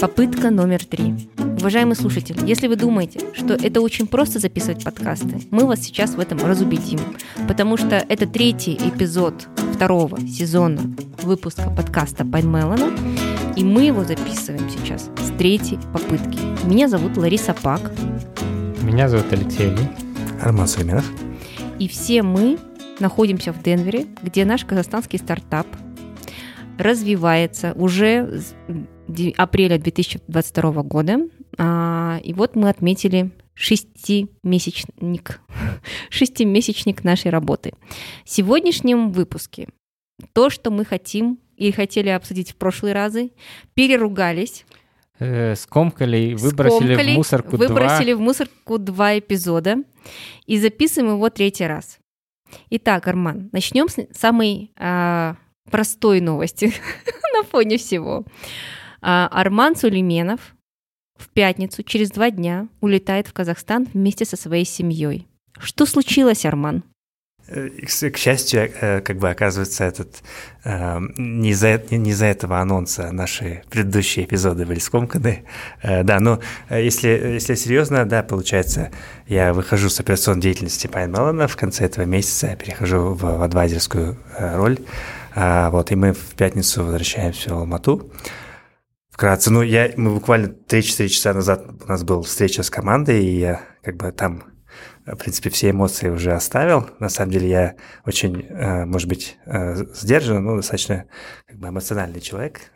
Попытка номер три. Уважаемый слушатель, если вы думаете, что это очень просто записывать подкасты, мы вас сейчас в этом разубедим, потому что это третий эпизод второго сезона выпуска подкаста Пайн и мы его записываем сейчас с третьей попытки. Меня зовут Лариса Пак. Меня зовут Алексей Ли. Арман Сулейменов. И все мы находимся в Денвере, где наш казахстанский стартап развивается уже с апреля 2022 года. А, и вот мы отметили шестимесячник, шестимесячник нашей работы. В сегодняшнем выпуске то, что мы хотим и хотели обсудить в прошлые разы, переругались. Э, скомкали, выбросили скомкали, в мусорку выбросили 2. в мусорку два эпизода и записываем его третий раз. Итак, Арман, начнем с самой а, простой новости на фоне всего. А, Арман Сулейменов в пятницу, через два дня, улетает в Казахстан вместе со своей семьей. Что случилось, Арман? Э, к, счастью, э, как бы оказывается, этот э, не из-за не из этого анонса наши предыдущие эпизоды были скомканы. Да, но если, если серьезно, да, получается, я выхожу с операционной деятельности Пайн Меллона в конце этого месяца, перехожу в адвайзерскую роль, а, вот, и мы в пятницу возвращаемся в Алмату. Вкратце, ну, я, мы буквально 3-4 часа назад у нас была встреча с командой, и я как бы там в принципе, все эмоции уже оставил. На самом деле я очень, э, может быть, э, сдержан, но достаточно как бы эмоциональный человек,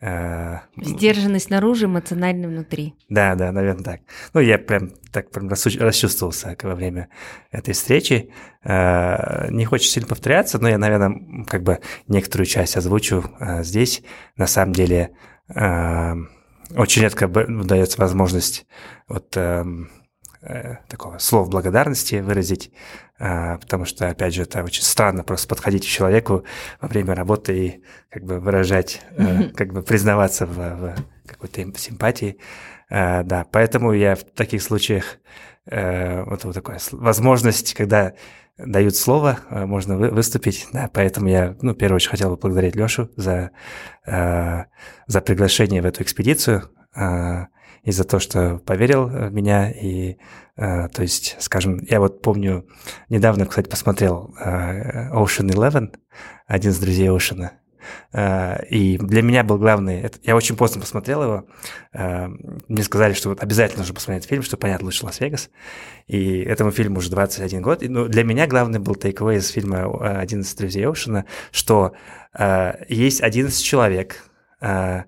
э, Сдержанный снаружи, эмоциональный внутри. Да, да, наверное, так. Ну, я прям так прям расчувствовался во время этой встречи. Не хочется сильно повторяться, но я, наверное, как бы некоторую часть озвучу здесь. На самом деле, очень редко дается возможность вот эм, Э, такого слов благодарности выразить, э, потому что, опять же, это очень странно просто подходить к человеку во время работы и как бы выражать, mm-hmm. как бы признаваться в, в какой-то симпатии. Да, поэтому я в таких случаях вот, вот такая возможность, когда дают слово, можно выступить, да, поэтому я, ну, в первую очередь хотел бы поблагодарить Лешу за, за приглашение в эту экспедицию, и за то, что поверил в меня. И, э, то есть, скажем, я вот помню, недавно, кстати, посмотрел э, Ocean Eleven, один из друзей. Uh, и для меня был главный... Я очень поздно посмотрел его. Мне сказали, что вот обязательно нужно посмотреть фильм, чтобы понять лучше Лас-Вегас. И этому фильму уже 21 год. И, ну, для меня главный был тейковый из фильма «11 друзей Оушена», что есть 11 человек, Э,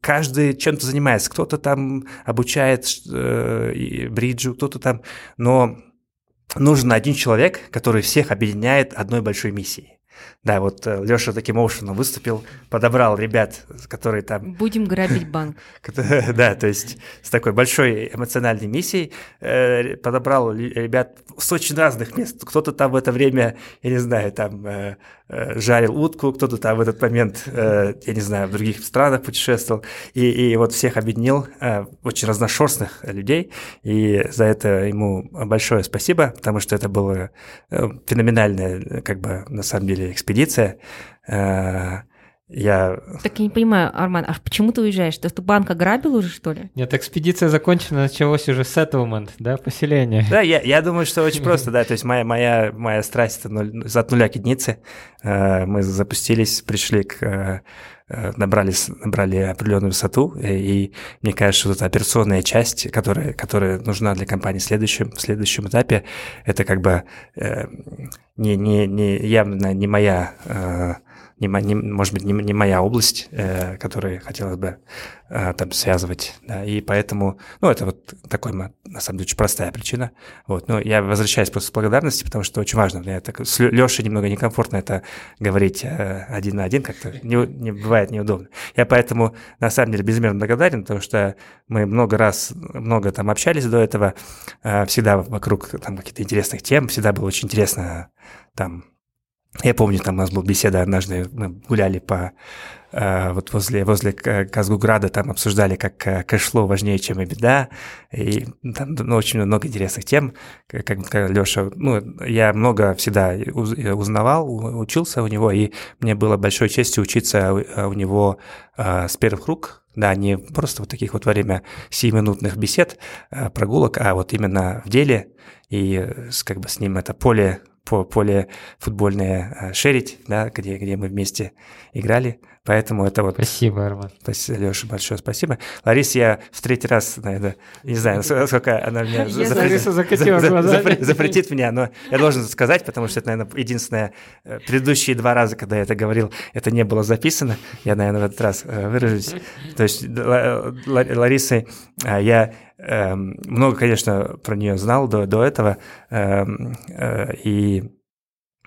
каждый чем-то занимается. Кто-то там обучает э, бриджу, кто-то там... Но нужен один человек, который всех объединяет одной большой миссией. Да, вот э, Леша таким образом выступил, подобрал ребят, которые там... Будем грабить банк. Да, то есть с такой большой эмоциональной миссией э, подобрал ребят с очень разных мест. Кто-то там в это время, я не знаю, там э, жарил утку, кто-то там в этот момент, я не знаю, в других странах путешествовал. И, и вот всех объединил, очень разношерстных людей. И за это ему большое спасибо, потому что это было феноменальное, как бы, на самом деле, экспедиция. Э, я... Так я не понимаю, Арман, а почему ты уезжаешь? Ты, ты банк ограбил уже, что ли? Нет, экспедиция закончена, началось уже settlement, да, поселение. Да, я, я думаю, что очень просто, да, то есть моя, моя, моя страсть это нуль, от нуля к единице. Э, мы запустились, пришли к э, набрали, набрали определенную высоту, и мне кажется, что эта операционная часть, которая, которая нужна для компании в следующем, в следующем этапе, это как бы не, не, не явно не моя не, не, может быть, не, не моя область, э, которой хотелось бы э, там связывать, да, и поэтому, ну, это вот такой, на самом деле, очень простая причина, вот, но я возвращаюсь просто с благодарности, потому что очень важно, мне так, с Лешей немного некомфортно это говорить э, один на один, как-то не, не бывает неудобно. Я поэтому, на самом деле, безмерно благодарен, потому что мы много раз, много там общались до этого, э, всегда вокруг там каких-то интересных тем, всегда было очень интересно там я помню, там у нас была беседа однажды, мы гуляли по э, вот возле, возле Казгуграда там обсуждали, как э, cash flow важнее, чем EBITDA, и там ну, очень много интересных тем, как, как Леша, ну, я много всегда узнавал, учился у него, и мне было большой честью учиться у него с первых рук, да, не просто вот таких вот во время 7-минутных бесед, прогулок, а вот именно в деле, и как бы с ним это поле по поле футбольное э, шерить, да, где, где мы вместе играли. Поэтому это вот... Спасибо, Арман. Спасибо, Леша, большое спасибо. Ларис, я в третий раз, наверное, не знаю, сколько она меня запретит, запретит меня, но я должен сказать, потому что это, наверное, единственное, э, предыдущие два раза, когда я это говорил, это не было записано. Я, наверное, в этот раз э, выражусь. То есть Ларисы я Эм, много, конечно, про нее знал до, до этого, эм, э, и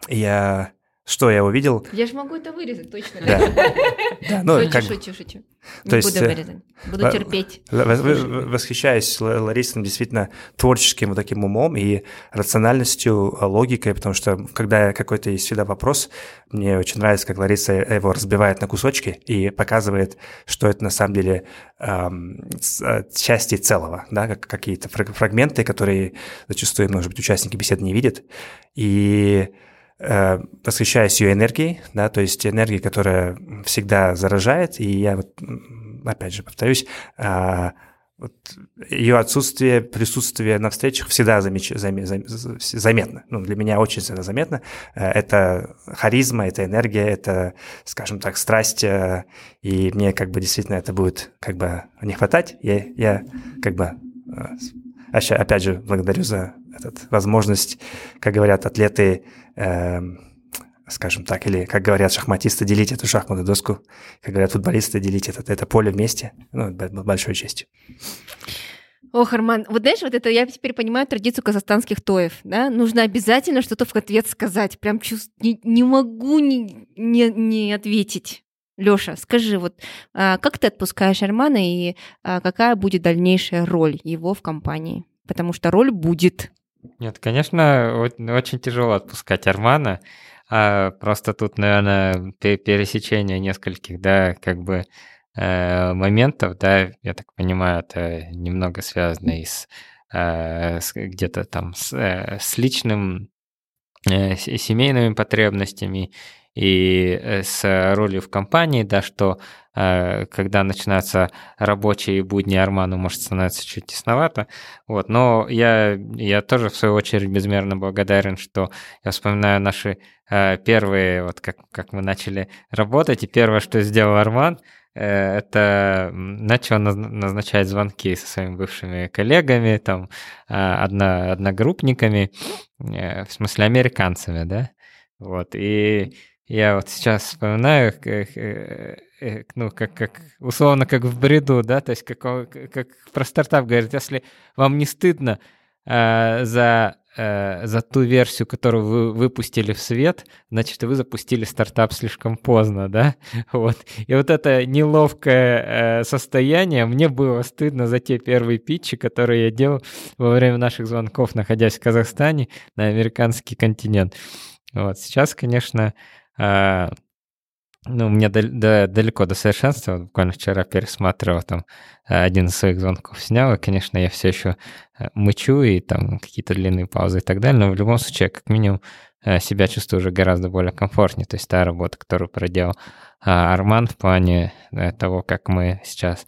я что я увидел? Я же могу это вырезать, точно. Да. да ну, шучу, как... шучу, шучу. Не есть, буду э, вырезать, буду в... терпеть. Восхищаюсь Ларисой действительно творческим вот таким умом и рациональностью, логикой, потому что когда какой-то есть всегда вопрос, мне очень нравится, как Лариса его разбивает на кусочки и показывает, что это на самом деле эм, части целого, да, как какие-то фрагменты, которые зачастую, может быть, участники беседы не видят. И Э, восхищаюсь ее энергией, да, то есть энергией, которая всегда заражает, и я вот, опять же, повторюсь, а, вот ее отсутствие, присутствие на встречах всегда замеч... зам... Зам... заметно. Ну, для меня очень всегда заметно. Э, это харизма, это энергия, это, скажем так, страсть. Э, и мне как бы действительно это будет как бы не хватать. Я, я как бы опять же благодарю за эту возможность, как говорят атлеты, э, скажем так, или, как говорят шахматисты, делить эту шахматную доску, как говорят футболисты, делить это, это поле вместе, ну, большой честью. Ох, Арман, вот знаешь, вот это я теперь понимаю традицию казахстанских тоев, да? Нужно обязательно что-то в ответ сказать. Прям чувств... не, не могу не, не, не ответить. Лёша, скажи, вот а, как ты отпускаешь Армана и а, какая будет дальнейшая роль его в компании? Потому что роль будет. Нет, конечно, очень тяжело отпускать Армана. А просто тут, наверное, пересечение нескольких, да, как бы э, моментов, да, я так понимаю, это немного связано и с, э, с где-то там с, э, с личным, семейными потребностями и э, с ролью в компании, да, что э, когда начинаются рабочие будни Арману, может становиться чуть тесновато. Вот. Но я, я тоже, в свою очередь, безмерно благодарен, что я вспоминаю наши э, первые, вот как, как мы начали работать, и первое, что сделал Арман, это начал назначать звонки со своими бывшими коллегами, там, одно, одногруппниками, в смысле американцами, да, вот, и я вот сейчас вспоминаю, как, э, э, ну, как, как, условно, как в бреду, да, то есть как, как про стартап говорят, если вам не стыдно э, за, э, за ту версию, которую вы выпустили в свет, значит, вы запустили стартап слишком поздно, да, вот. И вот это неловкое э, состояние, мне было стыдно за те первые питчи, которые я делал во время наших звонков, находясь в Казахстане, на американский континент. Вот, сейчас, конечно, а, ну, мне дал- далеко до совершенства. Буквально вчера пересматривал там а, один из своих звонков снял, и, конечно, я все еще э, мычу и там какие-то длинные паузы и так далее, но в любом случае, как минимум, э, себя чувствую уже гораздо более комфортнее. То есть та работа, которую проделал а, Арман в плане э, того, как мы сейчас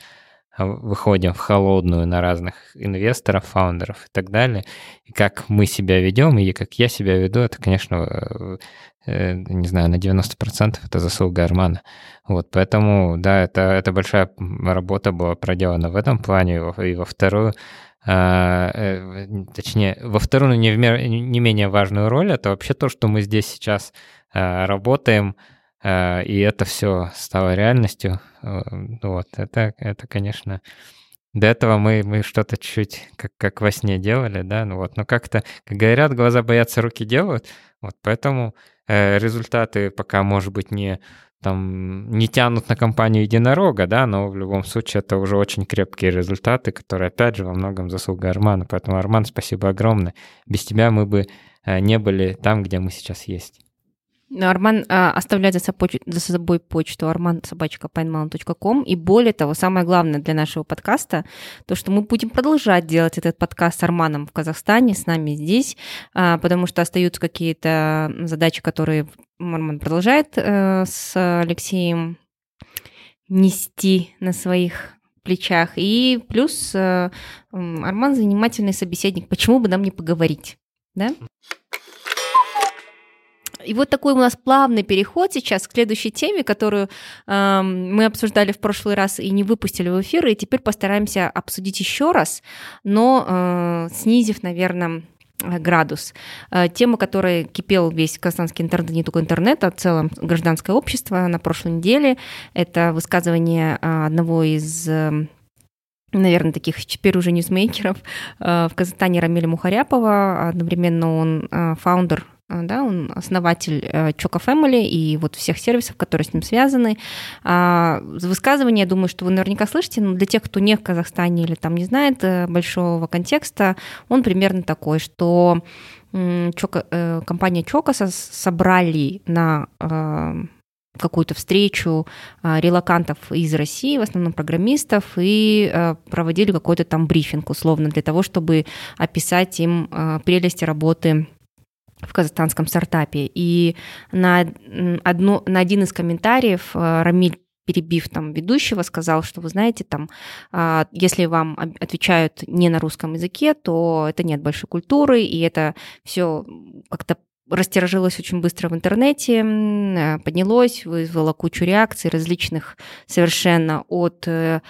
выходим в холодную на разных инвесторов, фаундеров и так далее, и как мы себя ведем, и как я себя веду, это, конечно, Э, не знаю, на 90% это заслуга Армана. Вот, поэтому, да, это, это большая работа была проделана в этом плане, и во вторую, а, э, точнее, во вторую, не, в мер, не менее важную роль, это вообще то, что мы здесь сейчас а, работаем, а, и это все стало реальностью. Вот, это, это конечно, до этого мы, мы что-то чуть как, как во сне делали, да, ну вот, но как-то, как говорят, глаза боятся, руки делают, вот, поэтому Э, результаты пока, может быть, не там не тянут на компанию единорога, да, но в любом случае это уже очень крепкие результаты, которые, опять же, во многом заслуга Армана. Поэтому, Арман, спасибо огромное. Без тебя мы бы э, не были там, где мы сейчас есть. Арман а, оставляет за собой, за собой почту arman.sobachka.com. И более того, самое главное для нашего подкаста, то, что мы будем продолжать делать этот подкаст с Арманом в Казахстане, с нами здесь, а, потому что остаются какие-то задачи, которые Арман продолжает а, с Алексеем нести на своих плечах. И плюс а, Арман занимательный собеседник. Почему бы нам не поговорить? Да? И вот такой у нас плавный переход сейчас к следующей теме, которую э, мы обсуждали в прошлый раз и не выпустили в эфир, и теперь постараемся обсудить еще раз, но э, снизив, наверное, градус. Э, тема, которая кипел весь казахстанский интернет, не только интернет, а в целом гражданское общество на прошлой неделе, это высказывание э, одного из э, наверное, таких теперь уже ньюсмейкеров в Казахстане Рамиля Мухаряпова. Одновременно он фаундер да, он основатель э, Choco Family и вот всех сервисов, которые с ним связаны. А, высказывание, я думаю, что вы наверняка слышите, но для тех, кто не в Казахстане или там не знает э, большого контекста, он примерно такой, что э, компания Choco собрали на какую-то встречу релакантов из России, в основном программистов, и проводили какой-то там брифинг условно для того, чтобы описать им прелести работы в казахстанском стартапе. И на, одно, на один из комментариев э, Рамиль перебив там ведущего, сказал, что вы знаете, там, а, если вам отвечают не на русском языке, то это нет большой культуры, и это все как-то растиражилось очень быстро в интернете, э, поднялось, вызвало кучу реакций различных совершенно от э,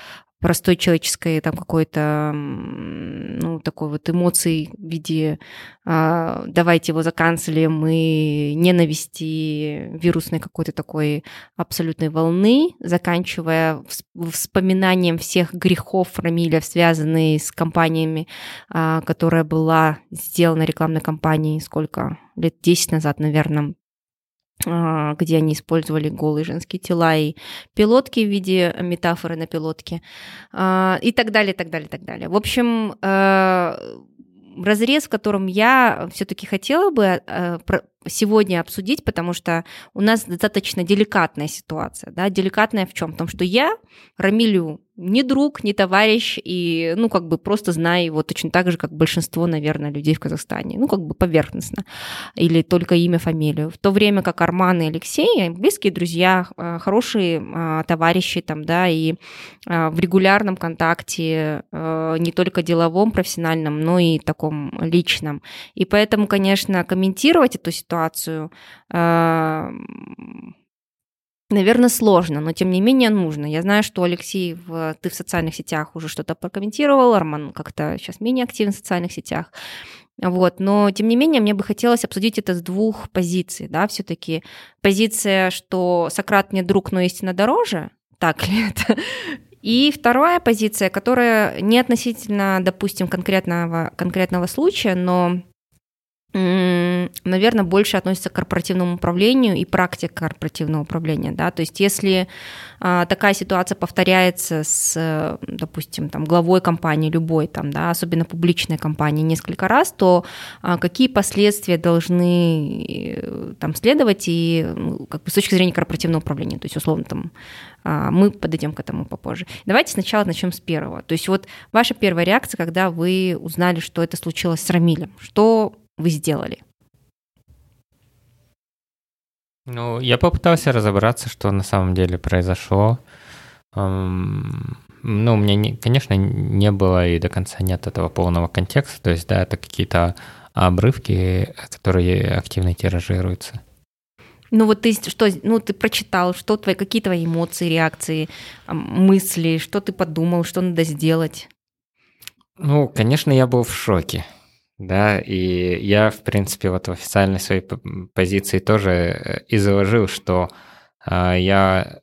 простой человеческой там какой-то, ну, такой вот эмоции в виде а, давайте его заканцелим и ненависти вирусной какой-то такой абсолютной волны, заканчивая вспоминанием всех грехов Рамиля, связанные с компаниями, а, которая была сделана рекламной кампанией сколько? Лет 10 назад, наверное, где они использовали голые женские тела и пилотки в виде метафоры на пилотке а, и так далее, так далее, так далее. В общем, э, разрез, в котором я все-таки хотела бы э, сегодня обсудить, потому что у нас достаточно деликатная ситуация. Да? Деликатная в чем? В том, что я Рамилю не друг, не товарищ, и, ну, как бы просто знаю его точно так же, как большинство, наверное, людей в Казахстане. Ну, как бы поверхностно. Или только имя, фамилию. В то время как Арман и Алексей, близкие друзья, а, хорошие а, товарищи там, да, и а, в регулярном контакте, не только деловом, профессиональном, но и таком личном. И поэтому, конечно, комментировать эту ситуацию Наверное, сложно, но тем не менее нужно. Я знаю, что Алексей, в, ты в социальных сетях уже что-то прокомментировал, Арман как-то сейчас менее активен в социальных сетях. Вот, но тем не менее мне бы хотелось обсудить это с двух позиций, да, все-таки позиция, что Сократ не друг, но истина дороже, так ли это? И вторая позиция, которая не относительно, допустим, конкретного, конкретного случая, но наверное, больше относится к корпоративному управлению и практике корпоративного управления. Да? То есть если а, такая ситуация повторяется с, допустим, там, главой компании любой, там, да, особенно публичной компании несколько раз, то а, какие последствия должны э, там, следовать и ну, как бы, с точки зрения корпоративного управления? То есть, условно, там, а, мы подойдем к этому попозже. Давайте сначала начнем с первого. То есть вот ваша первая реакция, когда вы узнали, что это случилось с Рамилем. Что вы сделали? Ну, я попытался разобраться, что на самом деле произошло. Ну, у меня, не, конечно, не было и до конца нет этого полного контекста. То есть, да, это какие-то обрывки, которые активно тиражируются. Ну вот ты что, ну ты прочитал, что твои, какие твои эмоции, реакции, мысли, что ты подумал, что надо сделать? Ну, конечно, я был в шоке да, и я, в принципе, вот в официальной своей позиции тоже э, изложил, что э, я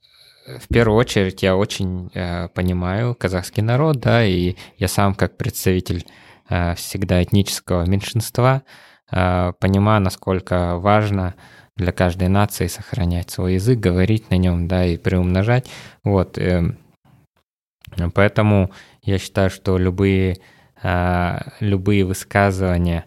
в первую очередь я очень э, понимаю казахский народ, да, и я сам как представитель э, всегда этнического меньшинства э, понимаю, насколько важно для каждой нации сохранять свой язык, говорить на нем, да, и приумножать, вот. Э, поэтому я считаю, что любые а, любые высказывания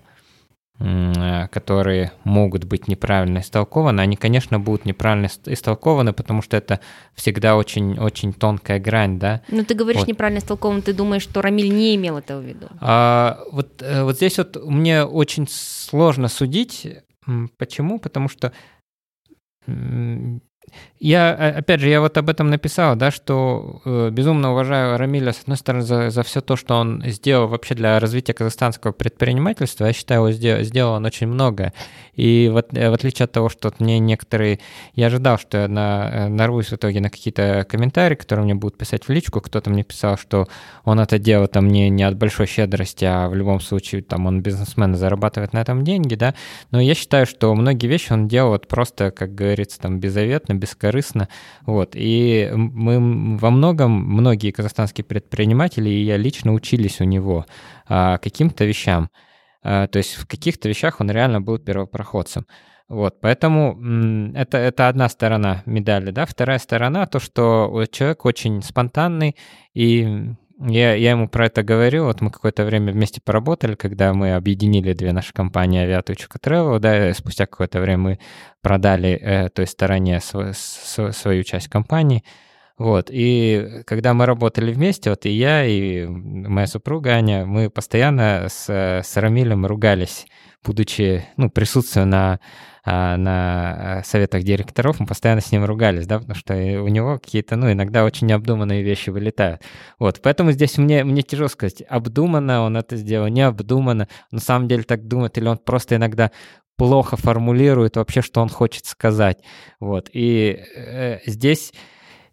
э, которые могут быть неправильно истолкованы, они, конечно, будут неправильно истолкованы, потому что это всегда очень-очень тонкая грань, да. Но ты говоришь вот. неправильно истолкован, ты думаешь, что Рамиль не имел этого в виду? А, вот, э, вот здесь вот мне очень сложно судить. Почему? Потому что я, э, опять же, я вот об этом написал, да, что э, безумно уважаю Рамиля, с одной стороны, за, за все то, что он сделал вообще для развития казахстанского предпринимательства. Я считаю, сделал, сделал он очень много. И вот, э, в отличие от того, что мне некоторые... Я ожидал, что я на, э, нарвусь в итоге на какие-то комментарии, которые мне будут писать в личку. Кто-то мне писал, что он это делал там не, не от большой щедрости, а в любом случае там он бизнесмен и зарабатывает на этом деньги, да. Но я считаю, что многие вещи он делал вот просто, как говорится, там беззаветно, бескорыстно. Вот. И мы во многом, многие казахстанские предприниматели, и я лично учились у него а, каким-то вещам. А, то есть в каких-то вещах он реально был первопроходцем. Вот, поэтому это, это одна сторона медали, да. Вторая сторона то, что человек очень спонтанный, и я, я ему про это говорю. Вот мы какое-то время вместе поработали, когда мы объединили две наши компании Aviatica Travel, да, спустя какое-то время мы продали э, той стороне св- св- свою часть компании. Вот, и когда мы работали вместе, вот и я, и моя супруга Аня, мы постоянно с, с Рамилем ругались, будучи, ну, присутствуя на, а, на советах директоров, мы постоянно с ним ругались, да, потому что у него какие-то, ну, иногда очень необдуманные вещи вылетают. Вот, поэтому здесь мне, мне тяжело сказать, обдуманно он это сделал, необдуманно, на самом деле так думает, или он просто иногда плохо формулирует вообще, что он хочет сказать. Вот, и э, здесь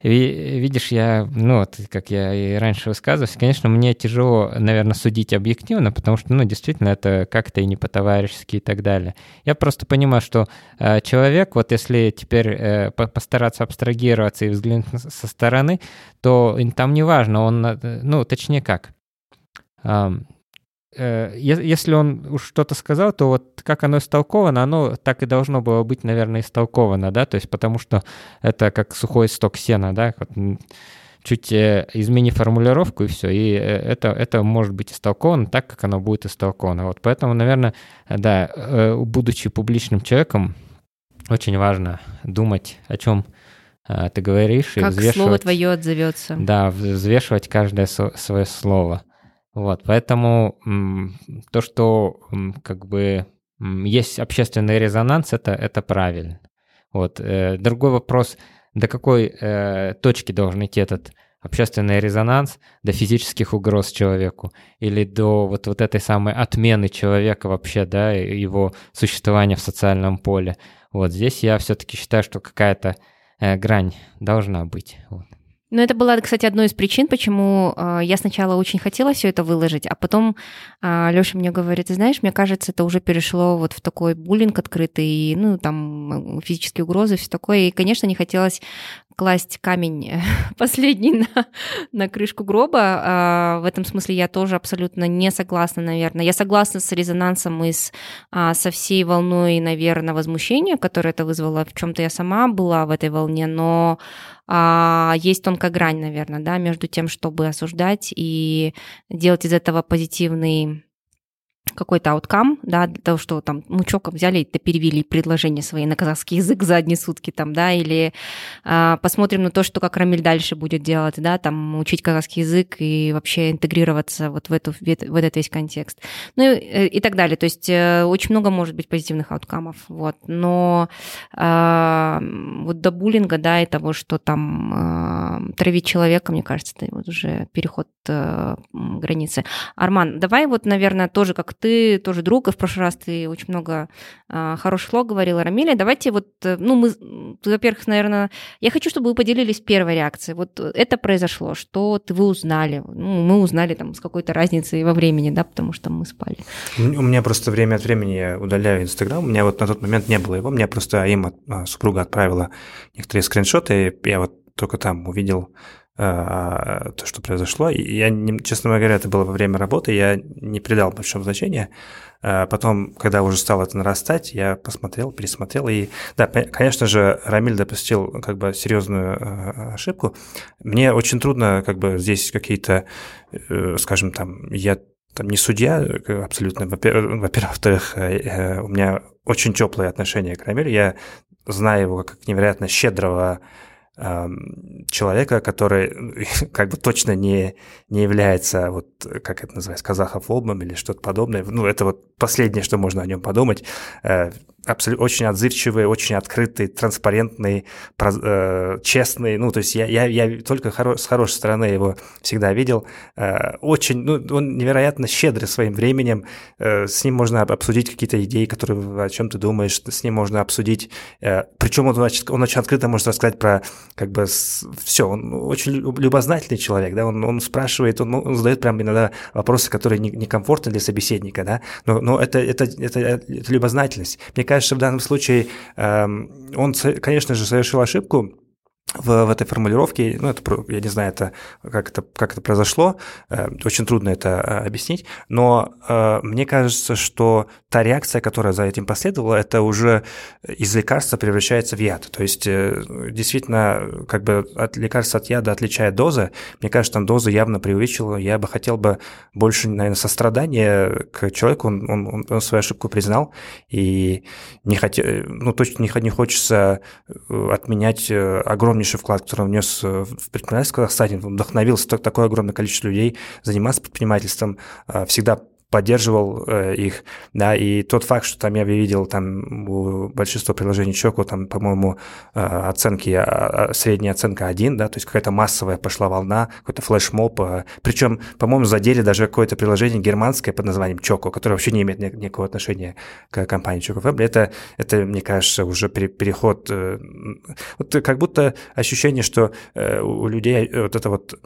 видишь, я, ну, вот, как я и раньше высказывался, конечно, мне тяжело, наверное, судить объективно, потому что, ну, действительно, это как-то и не по-товарищески и так далее. Я просто понимаю, что э, человек, вот если теперь э, постараться абстрагироваться и взглянуть со стороны, то там не важно, он, э, ну, точнее как, если он уж что-то сказал, то вот как оно истолковано, оно так и должно было быть, наверное, истолковано, да, то есть потому что это как сухой сток сена, да, вот чуть э, измени формулировку и все, и э, это, это может быть истолковано так, как оно будет истолковано. Вот поэтому, наверное, да, будучи публичным человеком, очень важно думать, о чем ты говоришь, как и взвешивать... слово твое отзовется. Да, взвешивать каждое свое слово. Вот, поэтому то, что как бы есть общественный резонанс, это, это правильно. Вот. Э, другой вопрос, до какой э, точки должен идти этот общественный резонанс, до физических угроз человеку или до вот, вот этой самой отмены человека вообще, да, его существования в социальном поле. Вот здесь я все-таки считаю, что какая-то э, грань должна быть. Вот. Ну, это была, кстати, одной из причин, почему э, я сначала очень хотела все это выложить, а потом э, Лёша мне говорит, ты знаешь, мне кажется, это уже перешло вот в такой буллинг открытый, ну, там физические угрозы, все такое. И, конечно, не хотелось класть камень последний на, на крышку гроба. А, в этом смысле я тоже абсолютно не согласна, наверное. Я согласна с резонансом и с, а, со всей волной, наверное, возмущения, которое это вызвало. В чем-то я сама была в этой волне, но а, есть тонкая грань, наверное, да, между тем, чтобы осуждать и делать из этого позитивный какой-то ауткам, да, для того, что там мучоком взяли и перевели предложение свои на казахский язык за одни сутки, там, да, или а, посмотрим на то, что как Рамиль дальше будет делать, да, там, учить казахский язык и вообще интегрироваться вот в, эту, в этот весь контекст. Ну и, э, и так далее. То есть э, очень много может быть позитивных ауткамов, вот. Но а, вот до буллинга, да, и того, что там а, травить человека, мне кажется, это вот уже переход а, границы. Арман, давай вот, наверное, тоже как ты тоже друг, и в прошлый раз ты очень много а, хороших слов говорила Рамиле. Давайте вот, э, ну, мы, во-первых, наверное, я хочу, чтобы вы поделились первой реакцией. Вот это произошло, что ты вы узнали? Ну, мы узнали там с какой-то разницей во времени, да, потому что мы спали. У меня просто время от времени я удаляю Инстаграм. У меня вот на тот момент не было его. Мне просто им а, супруга отправила некоторые скриншоты. Я вот только там увидел то, что произошло. И я, честно говоря, это было во время работы, я не придал большого значения. А, потом, когда уже стало это нарастать, я посмотрел, пересмотрел. И да, конечно же, Рамиль допустил как бы серьезную а, ошибку. Мне очень трудно как бы здесь какие-то, э, скажем там, я там не судья абсолютно, во-первых, во-вторых, у меня очень теплые отношения к Рамилю. Я знаю его как невероятно щедрого человека, который как бы точно не, не является, вот как это называется, казахофобом или что-то подобное. Ну, это вот последнее, что можно о нем подумать. Абсолютно очень отзывчивый, очень открытый, транспарентный, проз, э, честный. Ну, то есть я, я, я только хоро, с хорошей стороны его всегда видел. Э, очень, ну, он невероятно щедрый своим временем. Э, с ним можно обсудить какие-то идеи, которые, о чем ты думаешь. С ним можно обсудить. Э, причем он, значит, он очень открыто может рассказать про как бы все. Он очень любознательный человек, да. Он, он спрашивает, он, он задает прям иногда вопросы, которые некомфортны не для собеседника, да. Но, но это, это, это, это любознательность. Мне кажется, в данном случае эм, он, конечно же, совершил ошибку, в, в этой формулировке, ну, это, я не знаю, это, как, это, как это произошло, э, очень трудно это э, объяснить, но э, мне кажется, что та реакция, которая за этим последовала, это уже из лекарства превращается в яд. То есть, э, действительно, как бы от лекарства от яда отличает доза. Мне кажется, там доза явно преувеличила. Я бы хотел бы больше, наверное, сострадания к человеку. Он, он, он свою ошибку признал, и не хотел, ну, точно не, не хочется э, отменять э, огромное огромнейший вклад, который он внес э, в предпринимательство. В Казахстане, вдохновился такое огромное количество людей заниматься предпринимательством, э, всегда поддерживал э, их, да, и тот факт, что там я видел там у большинства приложений Чоку, там, по-моему, э, оценки, э, средняя оценка 1, да, то есть какая-то массовая пошла волна, какой-то флешмоб, э, причем, по-моему, задели даже какое-то приложение германское под названием Чоко, которое вообще не имеет никакого отношения к компании Choco Web. Это, это, мне кажется, уже пере, переход, э, вот как будто ощущение, что э, у людей вот это вот,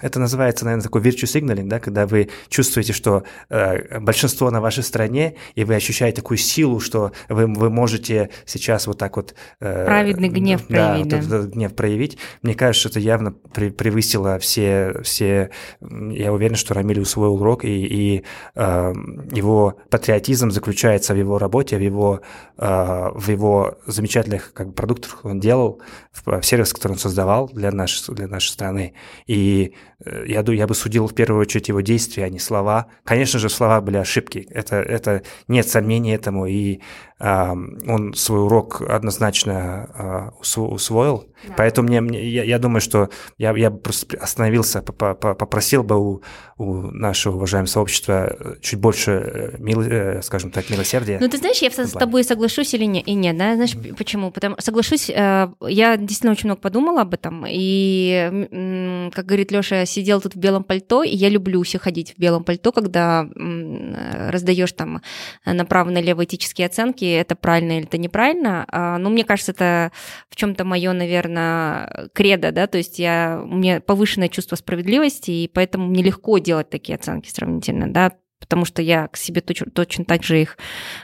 это называется, наверное, такой virtue signaling, да, когда вы чувствуете, что Э, большинство на вашей стороне, и вы ощущаете такую силу, что вы, вы можете сейчас вот так вот... Э, Праведный гнев да, проявить. Да, вот этот гнев проявить. Мне кажется, это явно превысило все, все... Я уверен, что Рамиль усвоил урок, и, и э, его патриотизм заключается в его работе, в его, э, в его замечательных как бы, продуктах, он делал, в, в сервис, который он создавал для нашей, для нашей страны. И э, я, я бы судил в первую очередь его действия, а не слова. Конечно же, слова были ошибки. Это, это нет сомнений этому. И он свой урок однозначно э, усвоил. Да. Поэтому мне, мне я, я думаю, что я, я просто остановился, попросил бы у, у нашего уважаемого сообщества чуть больше, э, мил, э, скажем так, милосердия. Ну, ты знаешь, я с тобой соглашусь или нет? И нет, да? Знаешь, mm-hmm. почему? Потому соглашусь, э, я действительно очень много подумала об этом. И, как говорит Лёша, сидел тут в белом пальто, и я люблю все ходить в белом пальто, когда раздаешь там направо-налево этические оценки, это правильно или это неправильно. А, ну, мне кажется, это в чем-то мое, наверное, кредо, да, то есть я, у меня повышенное чувство справедливости, и поэтому мне легко делать такие оценки сравнительно, да, потому что я к себе точно, точно так же их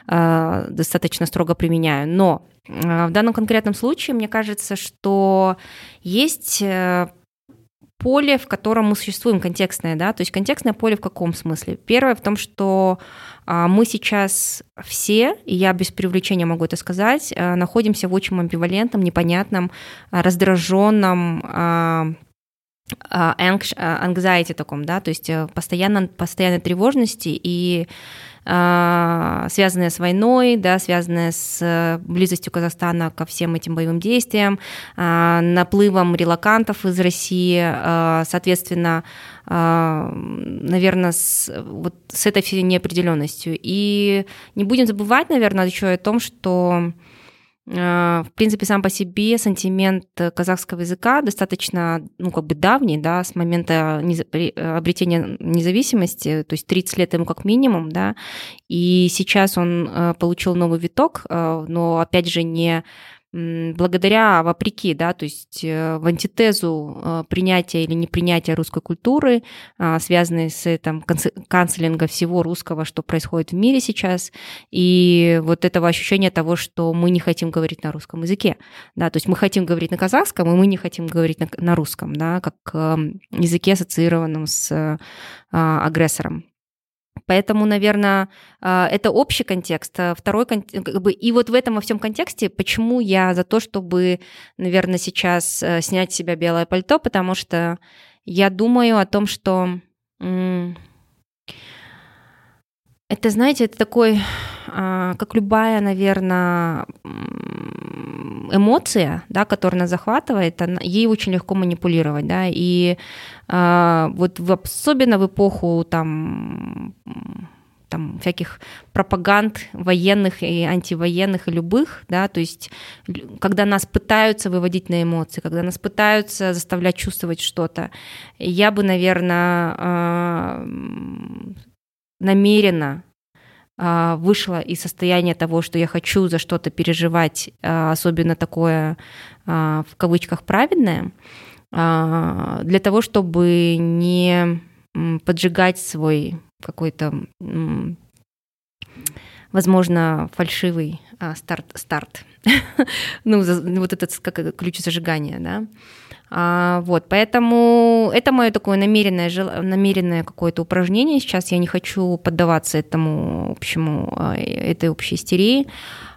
э, достаточно строго применяю. Но э, в данном конкретном случае мне кажется, что есть э, поле, в котором мы существуем, контекстное, да, то есть контекстное поле в каком смысле? Первое в том, что а, мы сейчас все, и я без привлечения могу это сказать, а, находимся в очень амбивалентном, непонятном, а, раздраженном anxiety таком, да, то есть э, постоянно, постоянной тревожности и связанная с войной, да, связанная с э, близостью Казахстана ко всем этим боевым действиям, а, наплывом релакантов из России, а, соответственно, наверное, с, вот с этой всей неопределенностью. И не будем забывать, наверное, еще о том, что в принципе, сам по себе сантимент казахского языка достаточно, ну, как бы давний, да, с момента обретения независимости, то есть 30 лет ему как минимум, да, и сейчас он э, получил новый виток, э, но, опять же, не благодаря, вопреки, да, то есть э, в антитезу э, принятия или непринятия русской культуры, а, связанной с этим канцелинга всего русского, что происходит в мире сейчас, и вот этого ощущения того, что мы не хотим говорить на русском языке, да, то есть мы хотим говорить на казахском, и мы не хотим говорить на, на русском, да, как эм, языке, ассоциированном с агрессором. Поэтому, наверное, а, это общий контекст. А второй как бы, и вот в этом во всем контексте, почему я за то, чтобы, наверное, сейчас э, снять с себя белое пальто, потому что я думаю о том, что Это, знаете, это такой, а, как любая, наверное, эмоция, да, которая нас захватывает, она, ей очень легко манипулировать, да, и а, вот в, особенно в эпоху там там всяких пропаганд военных и антивоенных и любых, да, то есть когда нас пытаются выводить на эмоции, когда нас пытаются заставлять чувствовать что-то, я бы, наверное, а, намеренно вышла из состояния того, что я хочу за что-то переживать, а, особенно такое в кавычках праведное, для того, чтобы не поджигать свой какой-то, возможно, фальшивый а, старт, старт. ну, вот этот как ключ зажигания, да. А, вот, поэтому это мое такое намеренное, намеренное какое-то упражнение. Сейчас я не хочу поддаваться этому общему, а, этой общей истерии.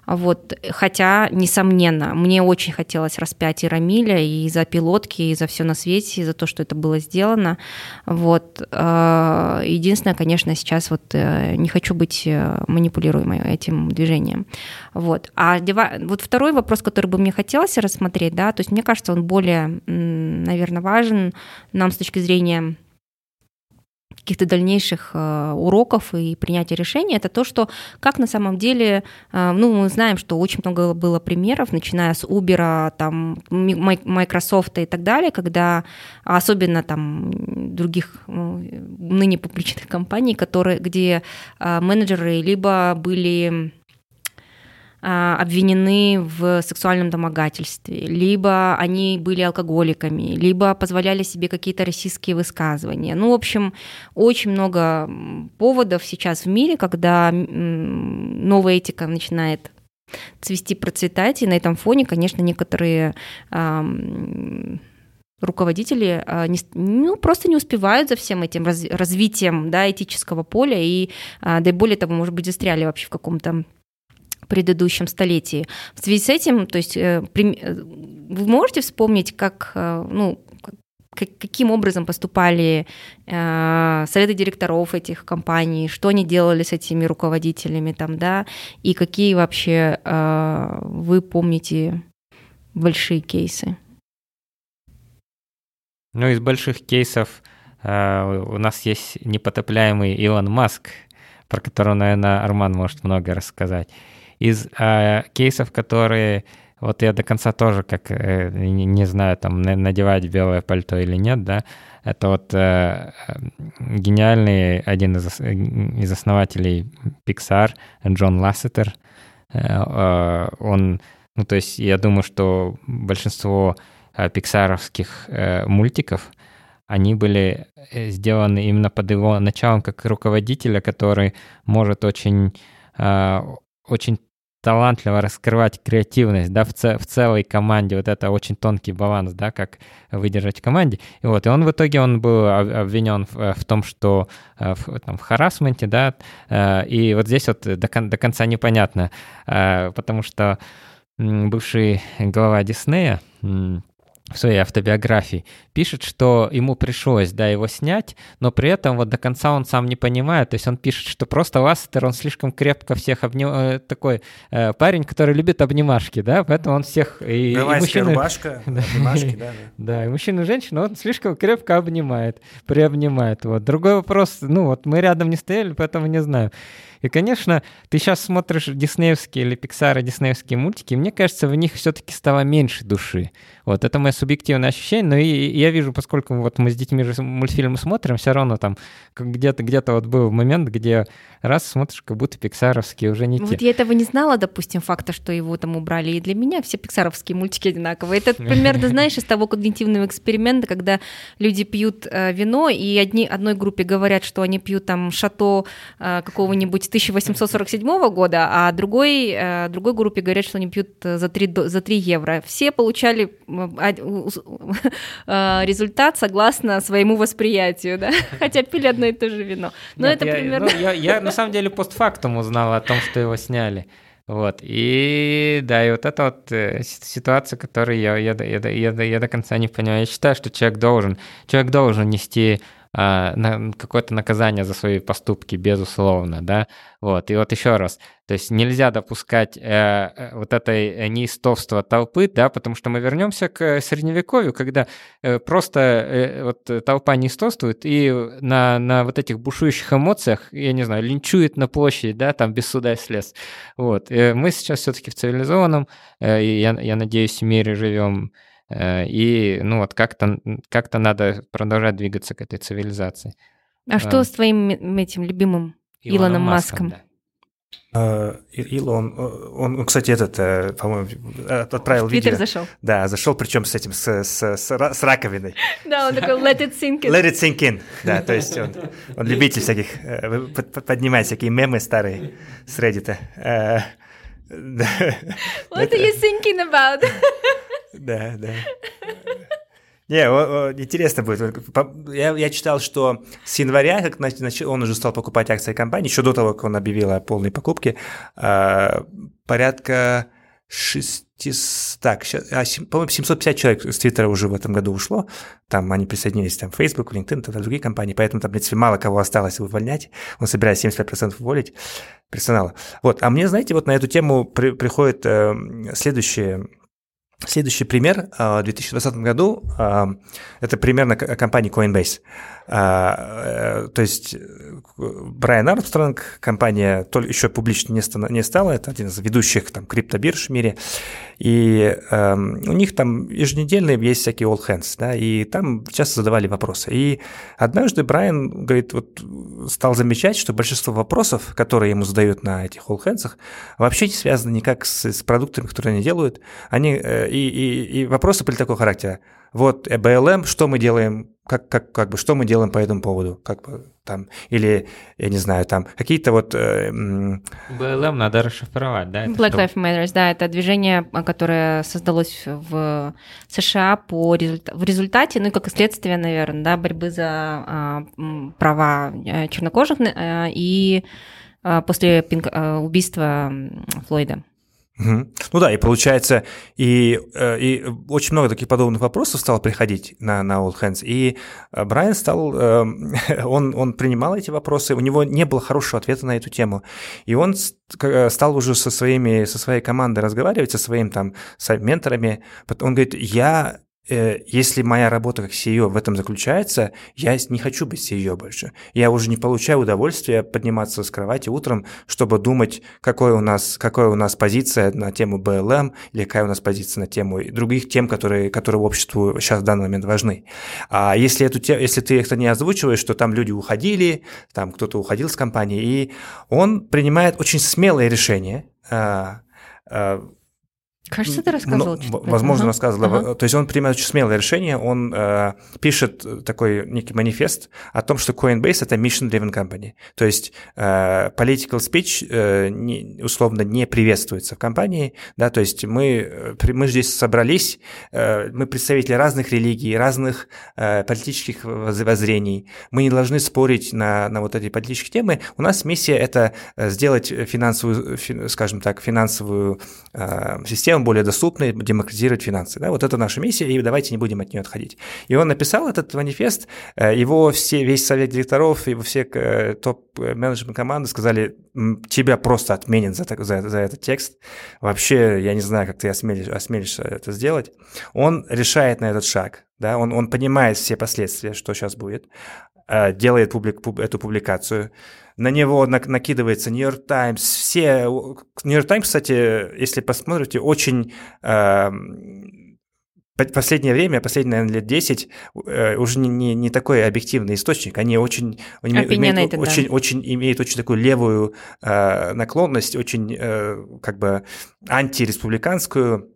Вот, хотя, несомненно, мне очень хотелось распять и Рамиля, и за пилотки, и за все на свете, и за то, что это было сделано. Вот. Э, единственное, конечно, сейчас вот э, не хочу быть э, манипулируемой этим движением. Вот. А вот второй вопрос, который бы мне хотелось рассмотреть, да, то есть мне кажется, он более, наверное, важен нам с точки зрения каких-то дальнейших э, уроков и принятия решений, это то, что как на самом деле, э, ну, мы знаем, что очень много было примеров, начиная с Uber, там, Microsoft и так далее, когда особенно там других ну, ныне публичных компаний, которые, где э, менеджеры либо были обвинены в сексуальном домогательстве, либо они были алкоголиками, либо позволяли себе какие-то российские высказывания. Ну, в общем, очень много поводов сейчас в мире, когда новая этика начинает цвести, процветать, и на этом фоне, конечно, некоторые руководители а, ну, просто не успевают за всем этим раз, развитием да, этического поля, и, а, да и более того, может быть, застряли вообще в каком-то предыдущем столетии. В связи с этим, то есть э, э, вы можете вспомнить, как, э, ну, каким образом поступали советы директоров этих компаний, что они делали с этими руководителями там, да, и какие вообще вы помните большие кейсы? Ну, из больших кейсов у нас есть непотопляемый Илон Маск, про которого, наверное, Арман может много рассказать из э, кейсов, которые вот я до конца тоже как э, не, не знаю, там надевать белое пальто или нет, да, это вот э, гениальный один из, из основателей Pixar, Джон Лассетер, э, э, он, ну то есть я думаю, что большинство э, пиксаровских э, мультиков, они были э, сделаны именно под его началом как руководителя, который может очень, э, очень талантливо раскрывать креативность, да, в, ц- в целой команде, вот это очень тонкий баланс, да, как выдержать команде. И вот, и он в итоге, он был обвинен в, в том, что э, в, там, в харасменте, да, э, и вот здесь вот до, кон- до конца непонятно, э, потому что бывший глава Диснея, в своей автобиографии, пишет, что ему пришлось, да, его снять, но при этом вот до конца он сам не понимает, то есть он пишет, что просто Лассетер, он слишком крепко всех обнимает, э, такой э, парень, который любит обнимашки, да, поэтому он всех... И, и мужчины, рубашка, обнимашки, да, да. и мужчину и женщину он слишком крепко обнимает, приобнимает, вот. Другой вопрос, ну вот мы рядом не стояли, поэтому не знаю. И, конечно, ты сейчас смотришь диснеевские или Pixar диснеевские мультики, и мне кажется, в них все-таки стало меньше души. Вот, это мое субъективное ощущение, но и, и я вижу, поскольку вот мы с детьми же мультфильмы смотрим, все равно там где-то где вот был момент, где раз смотришь, как будто пиксаровские уже не вот те. Вот я этого не знала, допустим, факта, что его там убрали, и для меня все пиксаровские мультики одинаковые. Это примерно, знаешь, из того когнитивного эксперимента, когда люди пьют э, вино, и одни, одной группе говорят, что они пьют там шато э, какого-нибудь 1847 года, а другой, э, другой группе говорят, что они пьют за 3, за 3 евро. Все получали а, результат согласно своему восприятию, да, хотя пили одно и то же вино. Но Нет, это я, примерно... Ну, я, я на самом деле постфактум узнал о том, что его сняли. Вот, и да, и вот это вот э, ситуация, которую я, я, я, я, я, я до конца не понимаю. Я считаю, что человек должен, человек должен нести какое-то наказание за свои поступки, безусловно, да, вот, и вот еще раз, то есть нельзя допускать э, э вот этой неистовства толпы, да, потому что мы вернемся к средневековью, когда э, просто э, вот толпа неистовствует и на, на вот этих бушующих эмоциях, я не знаю, линчует на площади, да, там без суда и слез, вот, э, мы сейчас все-таки в цивилизованном, э, и я, я надеюсь, мире живем, Э, и, ну, вот как-то как надо продолжать двигаться к этой цивилизации. А что с твоим этим любимым Илоном, Илоном Маском? Маском да. Илон, он, кстати, этот, э, по-моему, отправил в видео. зашел. Да, зашел, причем с этим, с, с, с, с раковиной. Да, он такой let it sink in. Let it sink in, да, то есть он, он любитель всяких, э, поднимает всякие мемы старые с Reddit. What are you thinking about? Да, да. Не, интересно будет. Я, я читал, что с января, как он уже стал покупать акции компании, еще до того, как он объявил о полной покупке, а, порядка 600, так, а, по-моему, 750 человек с Твиттера уже в этом году ушло, там они присоединились, там, Facebook, LinkedIn, там, другие компании, поэтому там, в принципе, мало кого осталось увольнять, он собирается 75% уволить персонала. Вот, а мне, знаете, вот на эту тему при, приходит э, следующее Следующий пример в 2020 году – это примерно компании Coinbase. А, э, то есть Брайан Армстронг, компания еще публично не стала, это один из ведущих там криптобирж в мире, и э, у них там еженедельно есть всякие all hands, да, и там часто задавали вопросы. И однажды Брайан, говорит, вот стал замечать, что большинство вопросов, которые ему задают на этих all hands, вообще не связаны никак с, с продуктами, которые они делают, они, э, и, и, и вопросы были такого характера – вот BLM, что мы делаем, как, как, как бы, что мы делаем по этому поводу, как бы там, или, я не знаю, там, какие-то вот... Э, BLM надо расшифровать, да? Black Lives Matter, да, это движение, которое создалось в США по результа- в результате, ну и как следствие, наверное, да, борьбы за э, права э, чернокожих э, и э, после пинг- э, убийства Флойда. Ну да, и получается, и, э, и очень много таких подобных вопросов стало приходить на, на All Hands, и э, Брайан стал, эм, он, он принимал эти вопросы, у него не было хорошего ответа на эту тему, и он э, стал уже со, своими, со своей командой разговаривать, со своим там с менторами, он говорит, я если моя работа как CEO в этом заключается, я не хочу быть CEO больше. Я уже не получаю удовольствия подниматься с кровати утром, чтобы думать, какой у нас, какая у нас позиция на тему БЛМ или какая у нас позиция на тему других тем, которые, которые обществу сейчас в данный момент важны. А если, эту, если ты это не озвучиваешь, что там люди уходили, там кто-то уходил с компании, и он принимает очень смелые решения, а, а, Кажется, ты рассказывал. Ну, возможно, ага. рассказывал. Ага. То есть он принимает очень смелое решение, он э, пишет такой некий манифест о том, что Coinbase – это mission-driven company. То есть э, political speech э, не, условно не приветствуется в компании, да, то есть мы, э, мы здесь собрались, э, мы представители разных религий, разных э, политических воззрений, мы не должны спорить на, на вот эти политические темы. У нас миссия – это э, сделать финансовую, скажем так, финансовую э, систему более доступной, демократизировать финансы. Да? Вот это наша миссия, и давайте не будем от нее отходить. И он написал этот манифест, э, его все, весь совет директоров, его все э, топ-менеджмент команды сказали, тебя просто отменен за, за, за этот текст. Вообще, я не знаю, как ты осмелишь, осмелишься это сделать. Он решает на этот шаг, да? он, он понимает все последствия, что сейчас будет, делает публик, эту публикацию, на него накидывается Нью-Йорк Таймс, все... Нью-Йорк Таймс, кстати, если посмотрите, очень... Э, последнее время, последние, наверное, лет 10, э, уже не, не, не такой объективный источник. Они очень, имеют, очень, да. очень, имеют очень такую левую э, наклонность, очень э, как бы антиреспубликанскую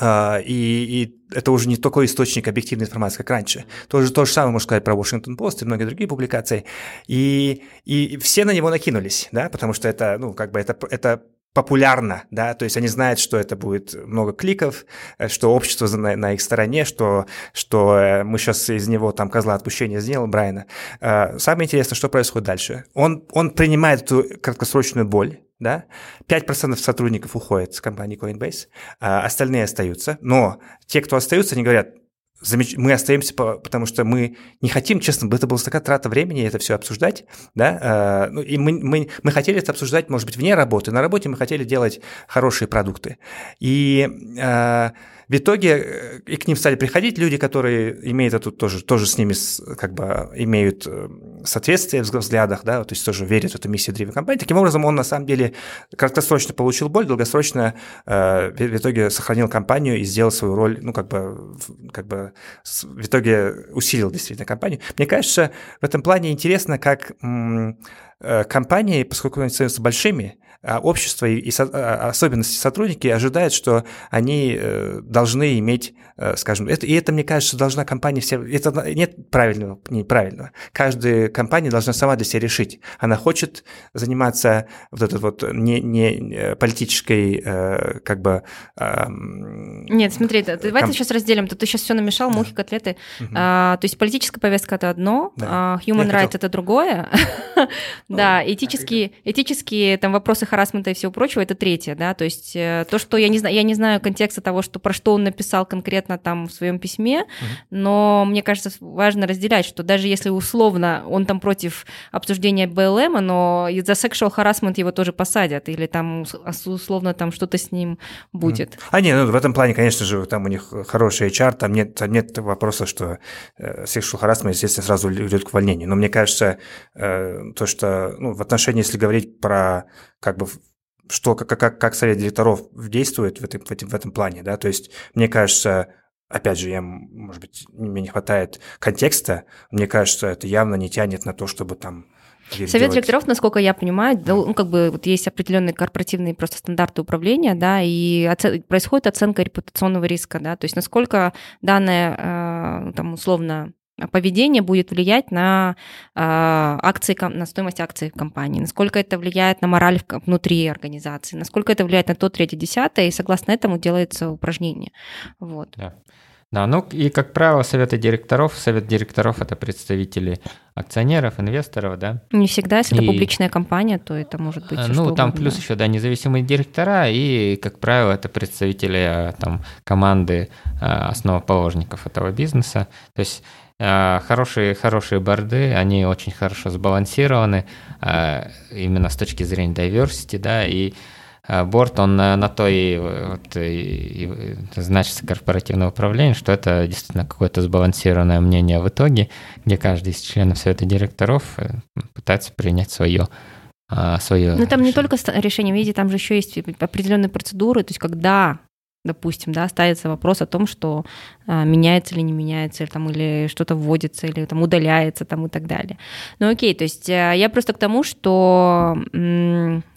и, и это уже не такой источник объективной информации, как раньше. То же, то же самое можно сказать про Washington Post и многие другие публикации. И, и все на него накинулись, да, потому что это, ну, как бы это, это популярно, да, то есть они знают, что это будет много кликов, что общество на, на их стороне, что, что э, мы сейчас из него там козла отпущения сделаем, Брайана. А, самое интересное, что происходит дальше. Он, он принимает эту краткосрочную боль, да, 5% сотрудников уходят с компании Coinbase, а остальные остаются, но те, кто остаются, они говорят, мы остаемся, потому что мы не хотим, честно, это была такая трата времени это все обсуждать, да, э, ну, и мы, мы, мы хотели это обсуждать, может быть, вне работы, на работе мы хотели делать хорошие продукты, и э, в итоге э, и к ним стали приходить люди, которые имеют это тоже, тоже с ними как бы имеют э, соответствие в взглядах, да, то есть тоже верят в эту миссию древней компании. Таким образом, он на самом деле краткосрочно получил боль, долгосрочно э, в итоге сохранил компанию и сделал свою роль, ну, как бы, как бы в итоге усилил действительно компанию. Мне кажется, в этом плане интересно, как э, компании, поскольку они становятся большими, общество и а, особенности сотрудники ожидают, что они э, должны иметь, э, скажем, это, и это, мне кажется, должна компания все, это нет правильного, неправильного. Каждая компания должна сама для себя решить. Она хочет заниматься вот этой вот не, не э, политической, как бы... Нет, смотри, давай комп... сейчас разделим. Тут ты сейчас все намешал, мухи, котлеты. Угу. А, то есть политическая повестка это одно, да. а human rights это другое. Да, этические, этические там вопросы харасмента и всего прочего, это третье, да, то есть э, то, что я не знаю, я не знаю контекста того, что про что он написал конкретно там в своем письме, mm-hmm. но мне кажется, важно разделять, что даже если условно он там против обсуждения БЛМ, но за sexual harassment его тоже посадят, или там условно там что-то с ним будет. Mm-hmm. А, нет, ну, в этом плане, конечно же, там у них хороший HR, там нет, там нет вопроса, что э, sexual harassment, естественно, сразу идет к увольнению. Но мне кажется, э, то, что ну, в отношении, если говорить про как бы что, как, как, как совет директоров действует в этом, в, этом, в этом плане, да, то есть мне кажется, опять же, я, может быть, мне не хватает контекста, мне кажется, это явно не тянет на то, чтобы там Совет делать. директоров, насколько я понимаю, ну, как бы вот есть определенные корпоративные просто стандарты управления, да, и оце- происходит оценка репутационного риска, да, то есть насколько данная, э, там, условно, поведение будет влиять на э, акции, на стоимость акций компании, насколько это влияет на мораль внутри организации, насколько это влияет на то, третье, десятое, и согласно этому делается упражнение. Вот. Да. Да, ну и, как правило, советы директоров, совет директоров – это представители акционеров, инвесторов, да? Не всегда, если и... это публичная компания, то это может быть Ну, что там угодно. плюс еще, да, независимые директора и, как правило, это представители а, там команды а, основоположников этого бизнеса. То есть хорошие, хорошие борды, они очень хорошо сбалансированы именно с точки зрения diversity, да, и борт, он на, на то и, вот, и, и значится корпоративное управление, что это действительно какое-то сбалансированное мнение в итоге, где каждый из членов совета директоров э, пытается принять свое свое. Ну там не только решение виде, там же еще есть определенные процедуры, то есть когда допустим, да, ставится вопрос о том, что меняется или не меняется, или, там, или что-то вводится, или там удаляется там, и так далее. Ну окей, то есть а, я просто к тому, что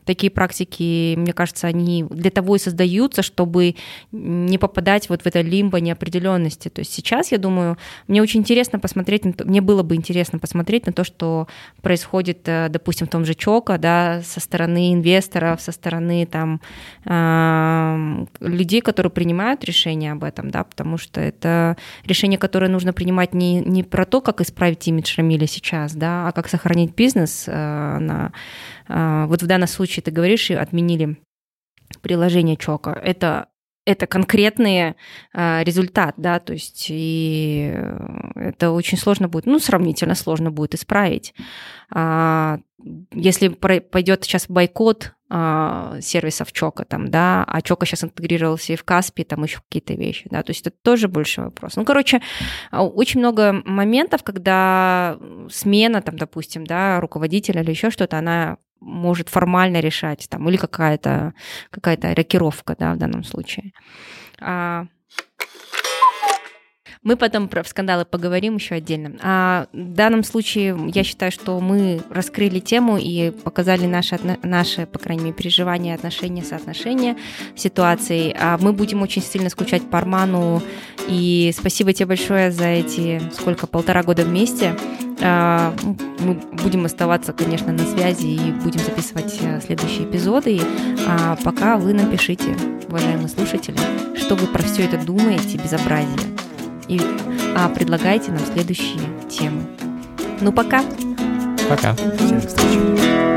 такие практики, мне кажется, они для того и создаются, чтобы не попадать вот в это лимбо неопределенности. То есть сейчас, я думаю, мне очень интересно посмотреть, то, мне было бы интересно посмотреть на то, что происходит, э, допустим, в том же Чока, да, со стороны инвесторов, со стороны там людей, которые принимают решения об этом, да, потому что это решение, которое нужно принимать не, не про то, как исправить имидж Рамиля сейчас, да, а как сохранить бизнес э, на а, вот в данном случае ты говоришь, отменили приложение Чока. Это это конкретный э, результат, да, то есть и это очень сложно будет, ну, сравнительно сложно будет исправить. А, если пойдет сейчас бойкот сервисов Чока, там, да, а Чока сейчас интегрировался и в Каспи, там еще какие-то вещи, да, то есть это тоже больше вопрос. Ну, короче, очень много моментов, когда смена, там, допустим, да, руководителя или еще что-то, она может формально решать, там, или какая-то какая рокировка, да, в данном случае. Мы потом про скандалы поговорим еще отдельно. А в данном случае я считаю, что мы раскрыли тему и показали наши, наши по крайней мере, переживания, отношения, соотношения ситуации. А мы будем очень сильно скучать по Арману. И спасибо тебе большое за эти, сколько, полтора года вместе. А, мы будем оставаться, конечно, на связи и будем записывать э, следующие эпизоды. А пока вы напишите, уважаемые слушатели, что вы про все это думаете, безобразие. И а, предлагайте нам следующие темы. Ну, пока. Пока. Всем встречи.